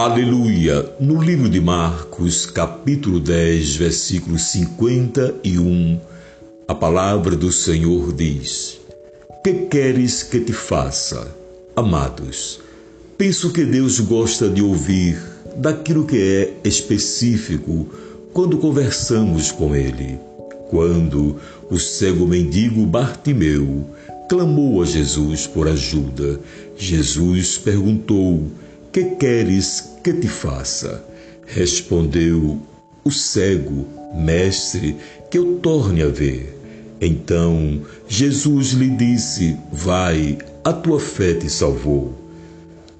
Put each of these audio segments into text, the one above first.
Aleluia! No livro de Marcos, capítulo 10, versículo 51, a palavra do Senhor diz: Que queres que te faça? Amados, penso que Deus gosta de ouvir daquilo que é específico quando conversamos com Ele. Quando o cego mendigo Bartimeu clamou a Jesus por ajuda, Jesus perguntou: que queres que te faça? Respondeu o cego, mestre, que eu torne a ver. Então Jesus lhe disse: Vai, a tua fé te salvou.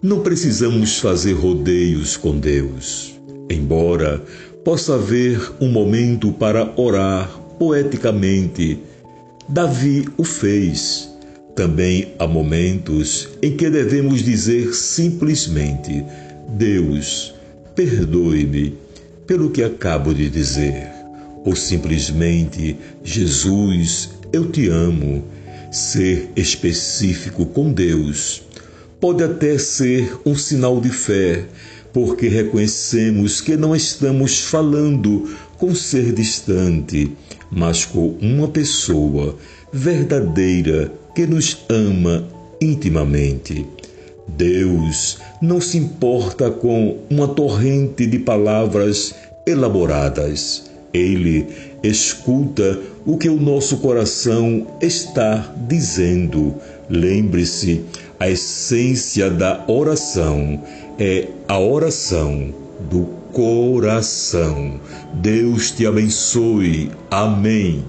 Não precisamos fazer rodeios com Deus. Embora possa haver um momento para orar poeticamente, Davi o fez também há momentos em que devemos dizer simplesmente: Deus, perdoe-me pelo que acabo de dizer. Ou simplesmente: Jesus, eu te amo. Ser específico com Deus pode até ser um sinal de fé, porque reconhecemos que não estamos falando com ser distante, mas com uma pessoa verdadeira que nos ama intimamente. Deus não se importa com uma torrente de palavras elaboradas. Ele escuta o que o nosso coração está dizendo. Lembre-se, a essência da oração é a oração do coração. Deus te abençoe. Amém.